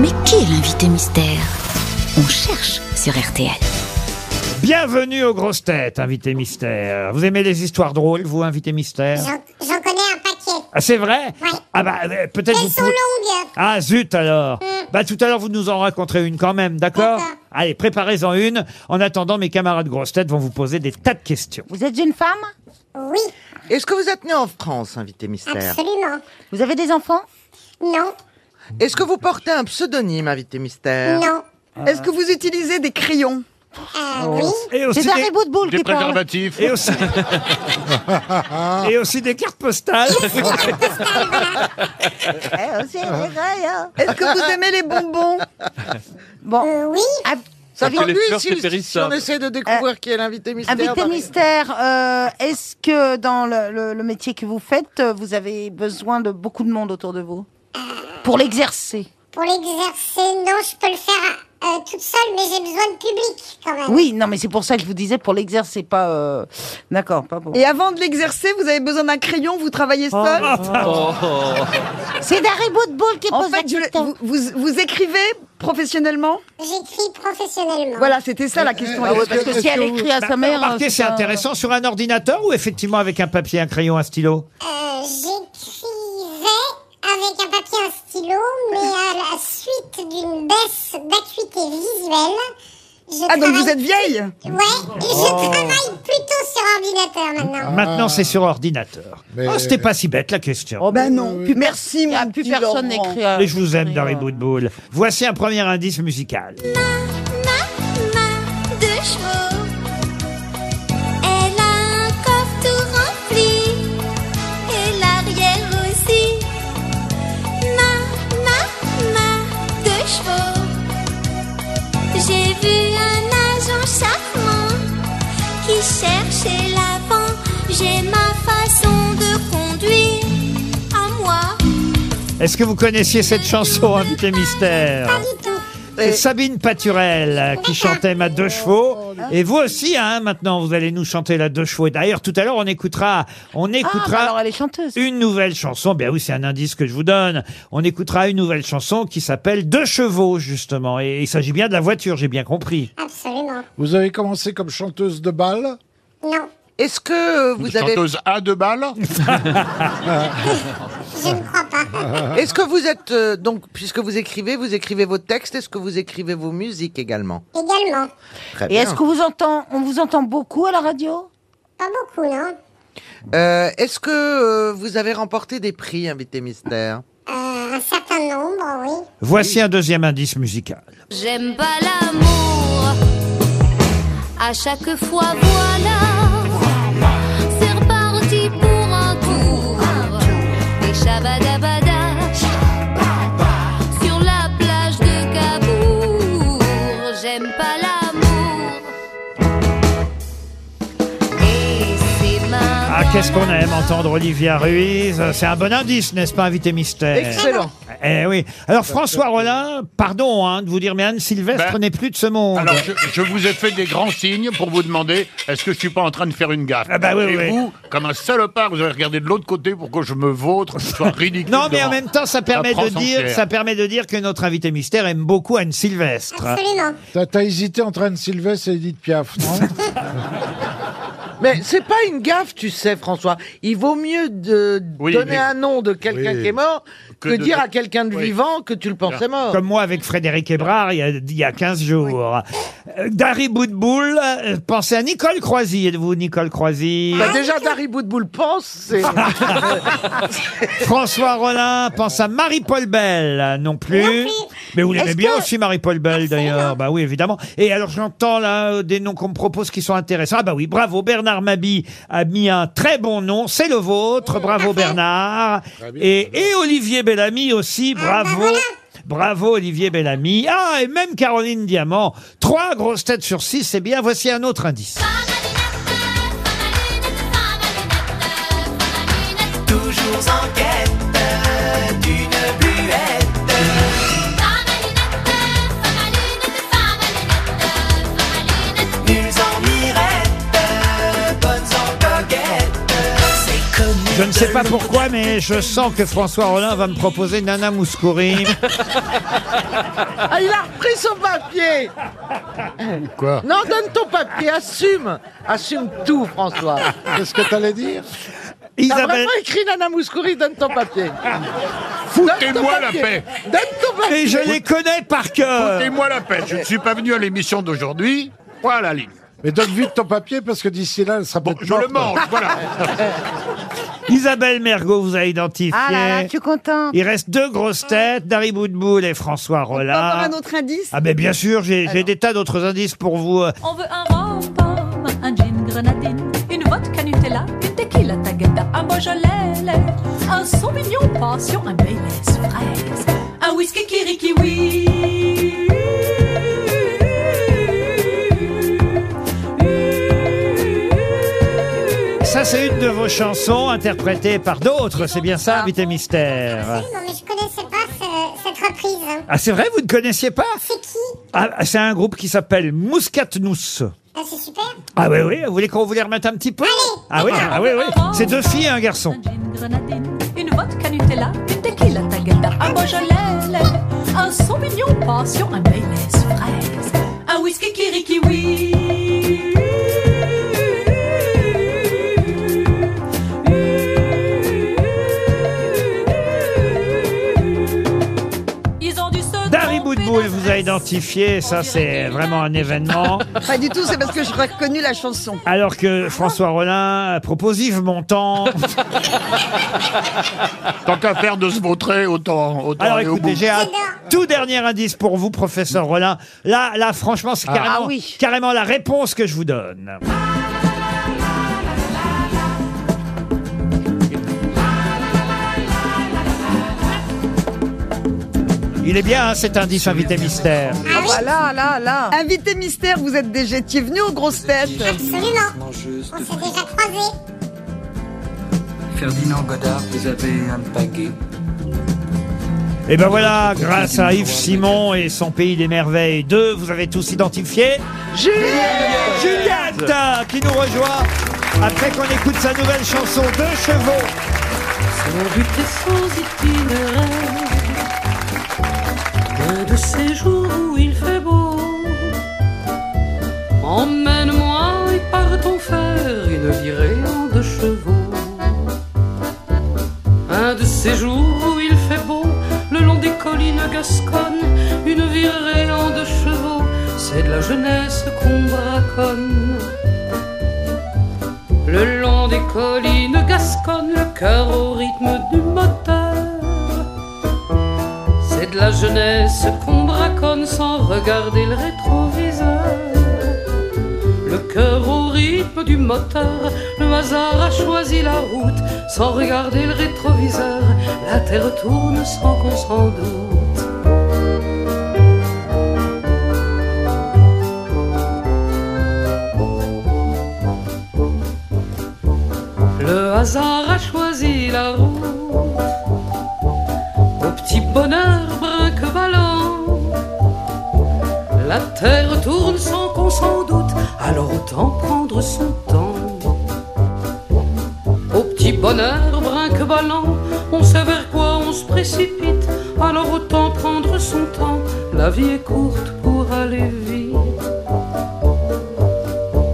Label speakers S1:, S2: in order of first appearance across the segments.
S1: Mais qui est l'invité mystère? On cherche sur RTL.
S2: Bienvenue aux grosses têtes, invité mystère. Vous aimez les histoires drôles, vous, invité mystère?
S3: J'en j'en connais un paquet.
S2: Ah, c'est vrai?
S3: Ouais.
S2: Ah bah, euh, peut-être vous
S3: Elles sont
S2: pouvez-
S3: longues.
S2: Ah, zut alors Bah, tout à l'heure, vous nous en raconterez une quand même, d'accord?
S3: D'accord.
S2: Allez, préparez-en une. En attendant, mes camarades grosses têtes vont vous poser des tas de questions.
S4: Vous êtes une femme?
S3: Oui,
S5: Est-ce que vous êtes né en France, invité mystère?
S3: Absolument.
S4: Vous avez des enfants?
S3: Non,
S5: Est-ce que vous portez un pseudonyme, invité mystère
S3: non.
S6: Est-ce que vous utilisez des crayons
S3: Euh, oui,
S2: Et aussi
S4: C'est un
S2: des...
S4: reboot boule
S7: Des
S4: qui parle.
S7: préservatifs.
S2: Et aussi... et aussi des cartes postales.
S4: Eh, aussi, les crayons.
S6: Est-ce que vous aimez les bonbons
S4: Bon,
S3: euh, oui.
S4: ah,
S5: Ça
S7: que les fleurs,
S5: si,
S7: c'est
S5: si
S7: périssable.
S5: on essaie de découvrir qui est l'invité mystère
S4: invité mystère, euh, est-ce que dans le, le- le métier que vous faites, euh, vous avez besoin de beaucoup de monde autour de vous? Pour l'exercer
S3: Pour l'exercer, non, je peux le faire euh, toute seule, mais j'ai besoin de public quand même.
S4: Oui, non, mais c'est pour ça que je vous disais pour l'exercer, pas. euh, D'accord, pas pour.
S6: Et avant de l'exercer, vous avez besoin d'un crayon, vous travaillez seul
S4: C'est d'un reboot boule qui
S6: En
S4: pose la
S6: fait, je-
S4: question.
S6: vous, vous, vous écrivez professionnellement
S3: J'écris professionnellement.
S6: Voilà, c'était ça la question.
S4: Ah ouais, parce que si elle écrit à sa mère.
S2: Remarquez,
S4: euh,
S2: c'est intéressant. Sur un ordinateur ou effectivement avec un papier, un crayon, un stylo?
S3: Euh, avec un papier et un stylo, mais à la suite d'une baisse d'acuité visuelle, je
S6: Ah, donc
S3: travaille-
S6: vous êtes vieille?
S3: Ouais, et je travaille plutôt sur ordinateur maintenant.
S2: Maintenant, c'est sur ordinateur. Oh, C'était pas si bête la question.
S4: Oh,
S6: Ben non. Plus merci, mon
S4: plus
S6: petit
S4: personne
S6: Laurent.
S4: n'écrit. à-
S2: Et je vous aime, Dari Boudboul. Voici un premier indice musical. Est-ce que vous connaissiez cette chanson, invité mystère
S3: Pas du tout.
S2: C'est Sabine Paturel euh, qui chantait Ma deux chevaux. Et vous aussi, hein, maintenant, vous allez nous chanter la deux chevaux. Et d'ailleurs, tout à l'heure, on écoutera, on
S4: Ah, bah
S2: écoutera
S4: alors elle est chanteuse.
S2: une nouvelle chanson. Ben oui, c'est un indice que je vous donne. On écoutera une nouvelle chanson qui s'appelle Deux chevaux, justement. Et il s'agit bien de la voiture, j'ai bien compris.
S3: Absolument.
S8: Vous avez commencé comme chanteuse de bal?
S3: Non,
S5: Est-ce que euh,
S7: Une
S5: vous avez
S7: chanteuse à deux balles
S3: je ne crois pas.
S5: Est-ce que vous êtes euh, donc puisque vous écrivez, vous écrivez vos textes, est-ce que vous écrivez vos musiques également?
S3: Également.
S5: Très
S4: Et
S5: bien.
S4: est-ce que vous entend, on vous entend beaucoup à la radio?
S3: Pas beaucoup, non
S5: Euh, est-ce que euh, vous avez remporté des prix, invité mystère?
S3: Euh, Un certain nombre, oui.
S2: Voici un deuxième indice musical.
S9: J'aime pas l'amour. À chaque fois, voilà. Shabadabada. Sur la plage de Cabourg. J'aime pas l'amour. Et c'est ma.
S2: Ah, qu'est-ce qu'on aime entendre Olivia Ruiz? C'est un bon indice, n'est-ce pas, invité mystère?
S5: Excellent.
S2: Eh oui. Alors, François Rollin, pardon hein, de vous dire, mais Anne Sylvestre
S7: Ben,
S2: n'est plus de ce monde.
S7: Alors, je, je vous ai fait des grands signes pour vous demander est-ce que je suis pas en train de faire une gaffe?
S2: Ah bah oui,
S7: Et
S2: oui.
S7: vous, comme un salopard, vous avez regardé de l'autre côté pour que je me vautre, que ce soit ridicule.
S2: Non, mais en
S7: devant
S2: même temps, ça permet de
S7: France
S2: dire,
S7: entière.
S2: ça permet de dire que notre invité mystère aime beaucoup Anne Sylvestre.
S3: Absolument.
S8: T'as t'as hésité entre Anne Sylvestre et Edith Piaf, non?
S5: Mais c'est pas une gaffe, tu sais, François. Il vaut mieux de
S7: Oui,
S5: donner
S7: mais-
S5: un nom de quelqu'un
S8: Oui.
S5: qui est mort que,
S7: Que de-
S5: dire à quelqu'un de
S7: Oui.
S5: vivant que tu le pensais mort.
S2: Comme moi avec Frédéric Hébrard il y a, il y a 15 jours. Euh, Dari Boudboul, euh, pensez à Nicole Croisy. Êtes-vous Nicole Croisy
S5: Bah déjà, Dari Boudboul pense, c'est...
S2: François Rollin pense à Marie-Paul Bell. Non plus. Mais vous l'aimez
S4: Est-ce
S2: bien
S4: que-
S2: aussi Marie-Paul Bell d'ailleurs. Bah oui, évidemment. Et alors j'entends là euh, des noms qu'on me propose qui sont intéressants. Ah bah oui, bravo. Bernard Mabi a mis un très bon nom. C'est le vôtre. Bravo Bernard. Et, et Olivier Bellamy aussi. Bravo. Bravo Olivier Bellamy. Ah, et même Caroline Diamant. Trois grosses têtes sur six, c'est bien. Voici un autre indice.
S10: Toujours en quête d'une
S2: Je ne sais pas pourquoi, mais je sens que François Rollin va me proposer Nana Mouskouri.
S5: Ah, il a repris son papier
S7: Quoi
S5: Non, donne ton papier, assume Assume tout, François
S8: Qu'est-ce que t'allais dire
S5: T'as
S2: Isabelle,
S5: vraiment écrit Nana Mouskouri, donne ton papier
S7: Foutez-moi la paix
S5: Donne ton papier
S2: et je les connais par cœur.
S7: Foutez-moi la paix Je ne suis pas venu à l'émission d'aujourd'hui. Voilà la ligne.
S8: Mais donne vite ton papier parce que d'ici là, elle sera
S7: Bon,
S8: peut-être
S7: je le
S8: morte.
S7: mange, voilà.
S2: Isabelle Mergot vous a identifié.
S4: Ah là là, je suis contente.
S2: Il reste deux grosses têtes, Dari Boudboul et François
S6: On peut avoir
S2: Rollin.
S6: un autre indice
S2: Ah ben bien sûr, j'ai j'ai des tas d'autres indices pour vous. euh,
S9: On veut un rhum pomme, un gin grenadine, une vodka Nutella, une tequila tagada, un Beaujolais lait, un Sauvignon passion, un Baileys fraise, un whisky kirikiwi.
S2: C'est une de vos chansons interprétées par d'autres, c'est bien ça, Invité Mystère
S3: Non, mais je connaissais pas ce- cette reprise.
S2: Ah, c'est vrai, vous ne connaissiez pas
S3: C'est qui
S2: Ah, c'est un groupe qui s'appelle Mouscatnous.
S3: Ah, c'est super.
S2: Ah oui, oui, vous voulez qu'on vous les remette un petit peu Ah oui, ah oui, oui. C'est deux filles et un garçon.
S9: Un gin grenadine, une vodka Nutella, une tequila tagada, un Beaujolais un Sauvignon passion, un Baileys fraise, un whisky kirikiwi.
S2: Identifié, ça c'est vraiment un événement.
S6: Pas du tout, c'est parce que j'aurais reconnu la chanson.
S2: Alors que François Rollin propose Yves Montand.
S7: Tant qu'à faire de se vautrer, autant, autant
S2: Alors
S7: aller au
S2: écoutez,
S7: bout.
S2: j'ai un tout dernier indice pour vous, professeur Rollin. Là, là, franchement, c'est carrément,
S4: Ah oui.
S2: carrément la réponse que je vous donne. Il est bien, hein, cet indice invité mystère.
S6: Ah voilà, là, là. Invité mystère, vous êtes déjà étiez venu aux grosses têtes.
S3: Absolument. On s'est déjà croisés.
S10: Ferdinand Godard, vous avez un baguet.
S2: Et ben voilà, grâce à Yves Simon et son Pays des Merveilles 2, vous avez tous identifié Juliette Juliette qui nous rejoint après qu'on écoute sa nouvelle chanson Deux chevaux.
S9: Sans but et sans itinéraire, un de ces jours où il fait beau. Emmène-moi et partons faire une virée en deux chevaux. Un de ces jours où il fait beau, le long des collines gasconnes, une virée en deux chevaux, c'est de la jeunesse qu'on braconne. Le long des collines gasconnes, le cœur au rythme du la jeunesse qu'on braconne sans regarder le rétroviseur. Le cœur au rythme du moteur, le hasard a choisi la route sans regarder le rétroviseur. La terre tourne sans qu'on s'en doute. Le hasard a choisi la route La terre tourne sans qu'on s'en doute, alors autant prendre son temps. Au petit bonheur brinque-ballant, on sait vers quoi on se précipite, alors autant prendre son temps. La vie est courte pour aller vite.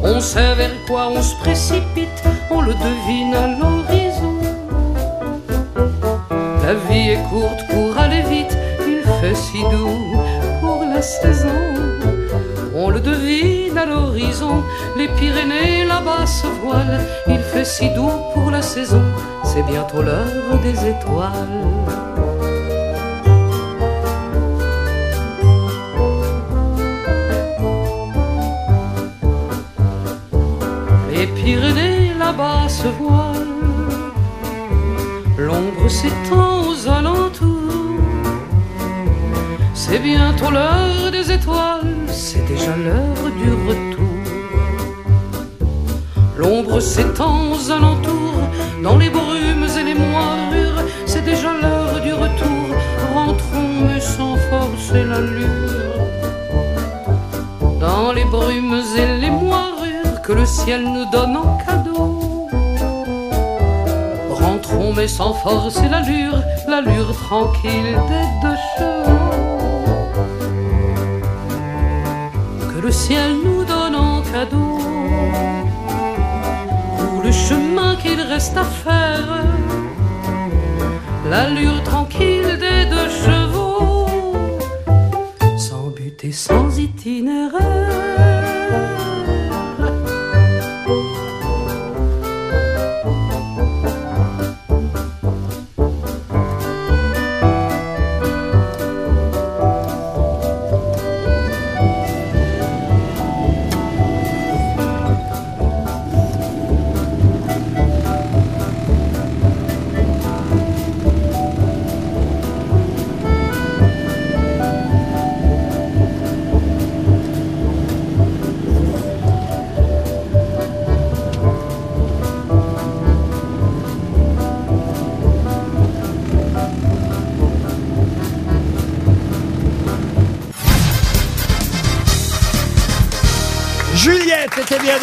S9: On sait vers quoi on se précipite, on le devine à l'horizon. La vie est courte l'horizon, les Pyrénées là-bas se voilent, il fait si doux pour la saison, c'est bientôt l'heure des étoiles. Les Pyrénées là-bas se voilent, l'ombre s'étend aux alentours. C'est bientôt l'heure des étoiles, c'est déjà l'heure du retour. L'ombre s'étend aux alentours, dans les brumes et les moirures, c'est déjà l'heure du retour. Rentrons mais sans forcer l'allure. Dans les brumes et les moirures que le ciel nous donne en cadeau. fond mais sans force et l'allure, l'allure tranquille des deux chevaux ciel nous donne en cadeau. Pour le chemin qu'il reste à faire, l'allure tranquille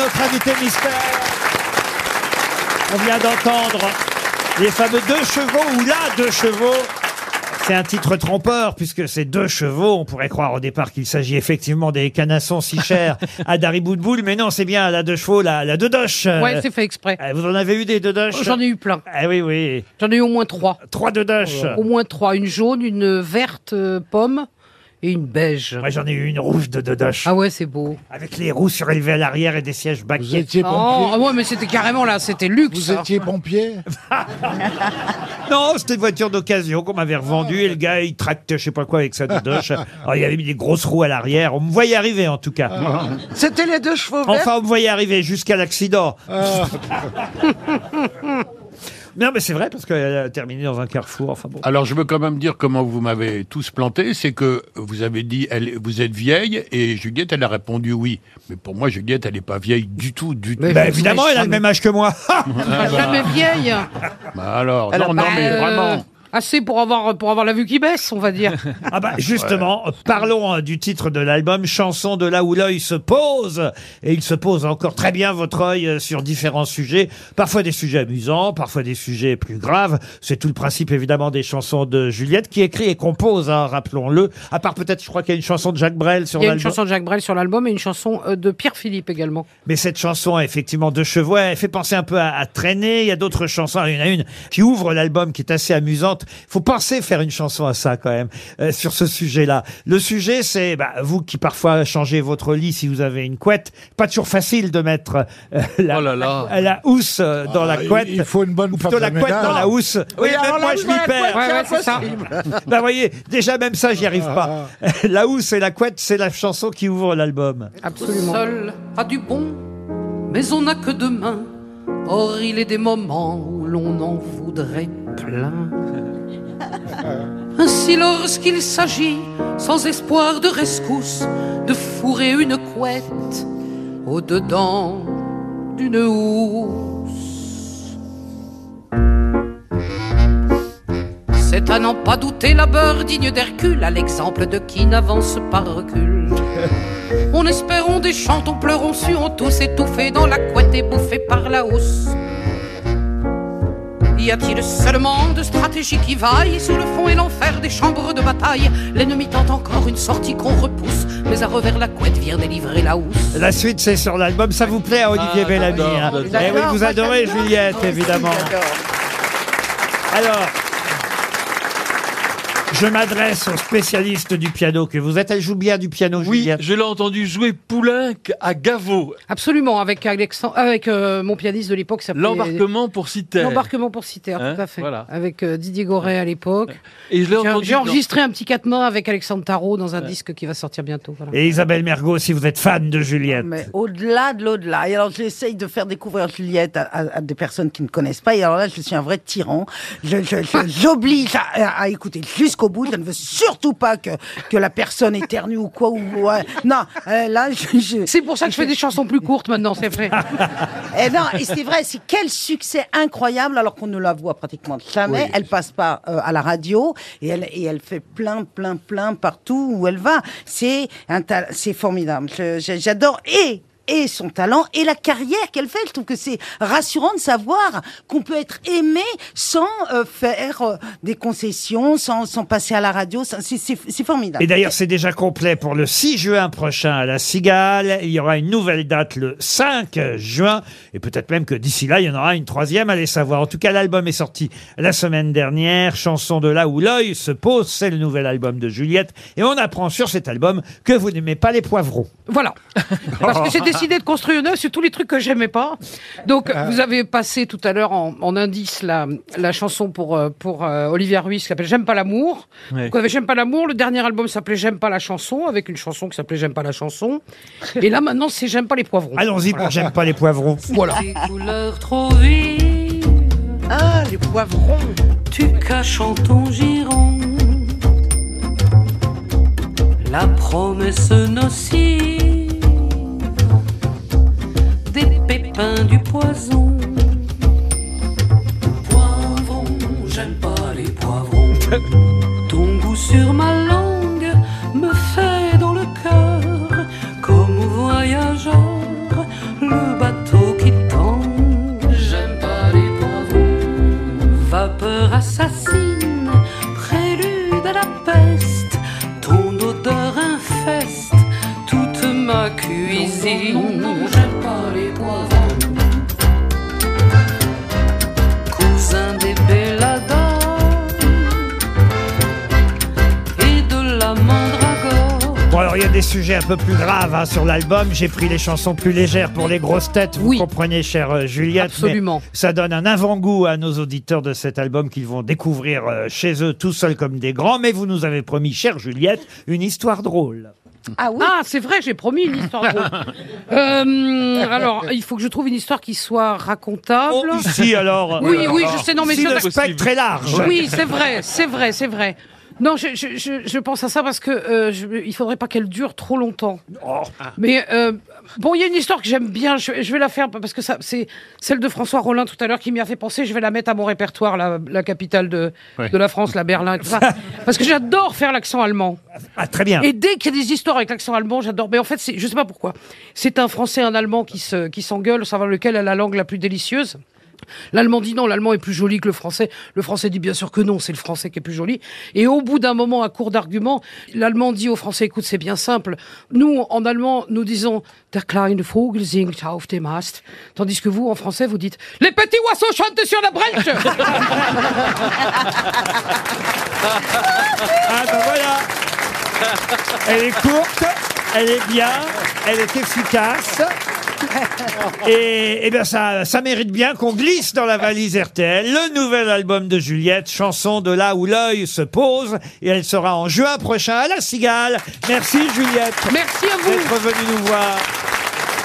S2: notre invité mystère. On vient d'entendre les fameux deux chevaux ou là deux chevaux. C'est un titre trompeur puisque c'est deux chevaux. On pourrait croire au départ qu'il s'agit effectivement des canassons si chers à Dari Boudboul, mais non, c'est bien la deux chevaux, la, la deux doches.
S11: Ouais, c'est fait exprès.
S2: Euh, Vous en avez eu des deux doches
S11: J'en ai eu plein.
S2: Ah oui, oui.
S11: J'en ai eu au moins trois.
S2: Trois deux doches.
S11: Au moins trois. Une jaune, une verte euh, pomme et une beige.
S2: Moi, j'en ai eu une rouge de deux doches.
S11: Ah ouais, c'est beau.
S2: Avec les roues surélevées à l'arrière et des sièges baquets.
S8: étiez
S11: Oh,
S8: pompier
S11: ah ouais, mais c'était carrément là, c'était luxe.
S8: Vous
S11: hein.
S8: étiez pompier
S2: Non, c'était une voiture d'occasion qu'on m'avait revendue et le gars, il tractait je sais pas quoi avec sa dodoche. Alors, il avait mis des grosses roues à l'arrière. On me voyait arriver, en tout cas.
S5: C'était les deux chevaux verts
S2: Enfin, on me voyait arriver jusqu'à l'accident. Non, mais c'est vrai, parce qu'elle a terminé dans un carrefour. Enfin bon.
S7: Alors, je veux quand même dire comment vous m'avez tous planté. C'est que vous avez dit, elle, vous êtes vieille, et Juliette, elle a répondu oui. Mais pour moi, Juliette, elle n'est pas vieille du tout, du tout.
S11: Mais
S2: Bah, évidemment, elle a le même âge que moi.
S7: Ah, bah,
S11: jamais vieille.
S7: bah alors,
S11: Elle a
S7: non, non,
S11: pas,
S7: mais
S11: euh,
S7: vraiment.
S11: Assez pour avoir, pour avoir la vue qui baisse, on va dire.
S2: Ah bah justement, parlons euh, du titre de l'album, chanson de là où l'œil se pose. Et il se pose encore très bien votre œil euh, sur différents sujets, parfois des sujets amusants, parfois des sujets plus graves. C'est tout le principe évidemment des chansons de Juliette qui écrit et compose, hein, rappelons-le. À part peut-être, je crois qu'il y a une chanson de Jacques Brel sur
S11: Il y a une
S2: l'album.
S11: chanson de Jacques Brel sur l'album et une chanson euh, de Pierre Philippe également.
S2: Mais cette chanson, effectivement, de chevaux, elle fait penser un peu à, à traîner. Il y a d'autres chansons. Il y en a une qui ouvre l'album qui est assez amusante. Faut penser faire une chanson à ça, quand même, euh, sur ce sujet-là. Le sujet, c'est, bah, vous qui parfois changez votre lit si vous avez une couette, pas toujours facile de mettre euh, la,
S10: Oh là là.
S2: la housse euh, dans la
S8: Ah,
S2: couette.
S8: Il faut une bonne
S2: plutôt la
S8: femme de
S2: couette dans la housse. Oui, même
S5: alors
S2: moi,
S5: la
S2: je m'y
S5: la
S2: perds.
S5: couette,
S11: Ouais, ouais, c'est ça.
S5: impossible.
S2: Bah, voyez, déjà, même ça, j'y arrive pas. la housse et la couette, c'est la chanson qui ouvre l'album.
S11: Absolument.
S9: Seul a du bon, mais on n'a que deux mains. Or, il est des moments où l'on en voudrait plein. Ainsi, lorsqu'il s'agit, sans espoir de rescousse, de fourrer une couette au-dedans d'une housse. C'est à n'en pas douter la beurre digne d'Hercule, à l'exemple de qui n'avance pas recul. On espérons des chantons, pleurons, suons tous étouffés dans la couette et bouffés par la housse. Y a-t-il seulement de stratégie qui vaille sur le fond et l'enfer des chambres de bataille? L'ennemi tente encore une sortie qu'on repousse, mais à revers la couette vient délivrer la housse.
S2: La suite, c'est sur l'album. Ça vous plaît, Olivier
S10: Ah,
S2: Bellamy hein? Eh oui, vous adorez Juliette, évidemment. Alors, je m'adresse aux spécialistes du piano que vous êtes. Elle joue bien du piano,
S10: Oui,
S2: Juliette
S10: je l'ai entendu jouer Poulenc à Gaveau.
S11: Absolument, avec, Alexandre, avec euh, mon pianiste de l'époque. qui s'appelait-
S10: L'embarquement pour Citer.
S11: L'embarquement pour Citer,
S10: Hein,
S11: tout à fait.
S10: voilà.
S11: Avec euh, Didier Goret à l'époque.
S10: Et je l'ai
S11: J'ai
S10: entendu.
S11: j'ai
S10: dans-
S11: enregistré un petit quatre mains avec Alexandre Tarot dans un disque qui va sortir bientôt. voilà.
S2: Et Isabelle Mergot, si vous êtes fan de Juliette.
S4: Mais au-delà de l'au-delà. Et alors, j'essaye de faire découvrir Juliette à, à- à des personnes qui ne connaissent pas. Et alors là, je suis un vrai tyran. Je- je- je- J'oblige à, à- à écouter jusqu'au bout. Je ne veux surtout pas que, que la personne éternue ou quoi. Ou, ouais. Non, euh, là, je... je-
S11: C'est pour ça que je fais des chansons plus courtes maintenant, c'est vrai.
S4: Eh non, et c'est vrai, c'est quel succès incroyable alors qu'on ne la voit pratiquement jamais. Elle passe pas euh, à la radio et elle et elle fait plein, plein, plein partout où elle va. C'est un ta- c'est formidable. Je- je- J'adore et et son talent et la carrière qu'elle fait. Je trouve que c'est rassurant de savoir qu'on peut être aimé sans euh, faire euh, des concessions, sans, sans passer à la radio. Ça, C'est c'est- c'est formidable.
S2: Et d'ailleurs, c'est déjà complet pour le 6 juin prochain à la Cigale. Il y aura une nouvelle date le 5 juin. Et peut-être même que d'ici là, il y en aura une troisième, allez savoir. En tout cas, l'album est sorti la semaine dernière. Chanson de là où l'œil se pose. C'est le nouvel album de Juliette. Et on apprend sur cet album que vous n'aimez pas les poivrons.
S11: Voilà. Parce que j'ai décidé de construire une œuvre sur tous les trucs que j'aimais pas. Donc, vous avez passé tout à l'heure en, en indice la, la chanson pour, euh, pour euh, Olivia Ruiz qui s'appelle J'aime pas l'amour.
S10: Ouais.
S11: J'aime pas l'amour. Le dernier album s'appelait J'aime pas la chanson, avec une chanson qui s'appelait J'aime pas la chanson. Et là, maintenant, c'est J'aime pas les poivrons.
S2: Allons-y pour J'aime pas les poivrons.
S11: Voilà.
S9: Des couleurs trop vives,
S5: Ah, les poivrons.
S9: tu caches en ton giron la promesse nocive des pépins du poison. Des
S2: sujets un peu plus graves hein, sur l'album. J'ai pris les chansons plus légères pour les grosses têtes. Vous
S11: Oui.
S2: comprenez, chère euh, Juliette. mais
S11: Absolument.
S2: Ça donne un avant-goût à nos auditeurs de cet album qu'ils vont découvrir euh, chez eux tout seuls comme des grands. Mais vous nous avez promis, chère Juliette, une histoire drôle.
S4: Ah oui.
S11: Ah, c'est vrai, j'ai promis une histoire drôle. Euh, alors, il faut que je trouve une histoire qui soit racontable.
S2: Oh, ici alors.
S11: Oui, oui, je sais, non, mais
S2: si
S11: ça-
S2: le spectre est large.
S11: Oui, c'est vrai, c'est vrai, c'est vrai. Non, je, je, je, je pense à ça parce que euh, je, il faudrait pas qu'elle dure trop longtemps.
S2: Oh.
S11: Mais euh, bon, il y a une histoire que j'aime bien. Je, je vais la faire parce que ça, c'est celle de François Rollin tout à l'heure qui m'y a fait penser. Je vais la mettre à mon répertoire, la, la capitale de, de la France, la Berlin, et tout ça, parce que j'adore faire l'accent allemand.
S2: Ah, très bien.
S11: Et dès qu'il y a des histoires avec l'accent allemand, j'adore. Mais en fait, c'est, je sais pas pourquoi. C'est un Français et un Allemand qui se, qui s'engueulent, savoir lequel a la langue la plus délicieuse. L'allemand dit non, l'allemand est plus joli que le français. Le français dit bien sûr que non, c'est le français qui est plus joli. Et au bout d'un moment, à court d'arguments, l'allemand dit au français, écoute, c'est bien simple. Nous, en allemand, nous disons, der kleine Vogel singt auf dem Ast. Tandis que vous, en français, vous dites, les petits oiseaux chantent sur la brèche.
S2: Ah ben voilà. Elle est courte, elle est bien, elle est efficace. Et, et bien ça, ça mérite bien qu'on glisse dans la valise RTL le nouvel album de Juliette, chanson de là où l'œil se pose, et elle sera en juin prochain à la Cigale. Merci Juliette
S11: Merci à vous.
S2: d'être venue nous voir.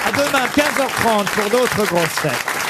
S2: À demain 15h30 pour d'autres grosses têtes.